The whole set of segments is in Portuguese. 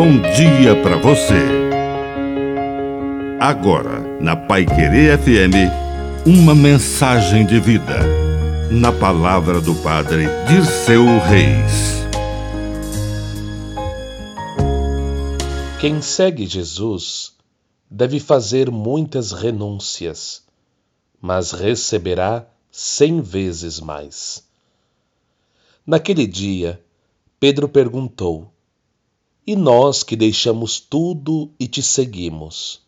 bom dia para você. Agora, na Pai Querer FM, uma mensagem de vida. Na palavra do Padre de seu Reis. Quem segue Jesus deve fazer muitas renúncias, mas receberá cem vezes mais. Naquele dia, Pedro perguntou: E nós que deixamos tudo e te seguimos?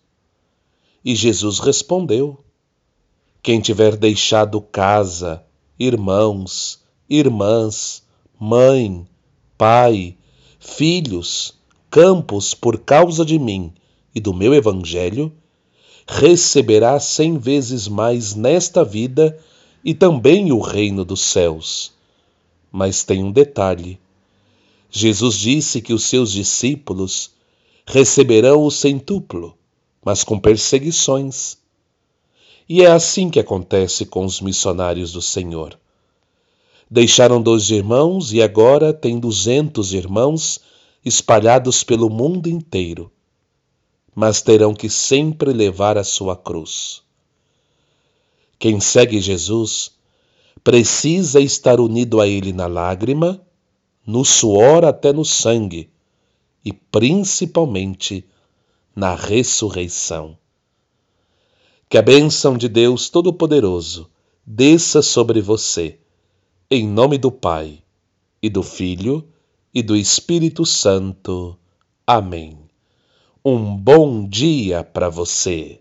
E Jesus respondeu: Quem tiver deixado casa, irmãos, irmãs, mãe, pai, filhos, campos por causa de mim e do meu Evangelho, receberá cem vezes mais nesta vida e também o reino dos céus. Mas tem um detalhe: Jesus disse que os seus discípulos receberão o centuplo, mas com perseguições. E é assim que acontece com os missionários do Senhor. Deixaram dois irmãos e agora têm duzentos irmãos espalhados pelo mundo inteiro mas terão que sempre levar a sua cruz. Quem segue Jesus precisa estar unido a Ele na lágrima, no suor até no sangue e principalmente na ressurreição. Que a bênção de Deus Todo-Poderoso desça sobre você, em nome do Pai, e do Filho, e do Espírito Santo. Amém. Um bom dia para você.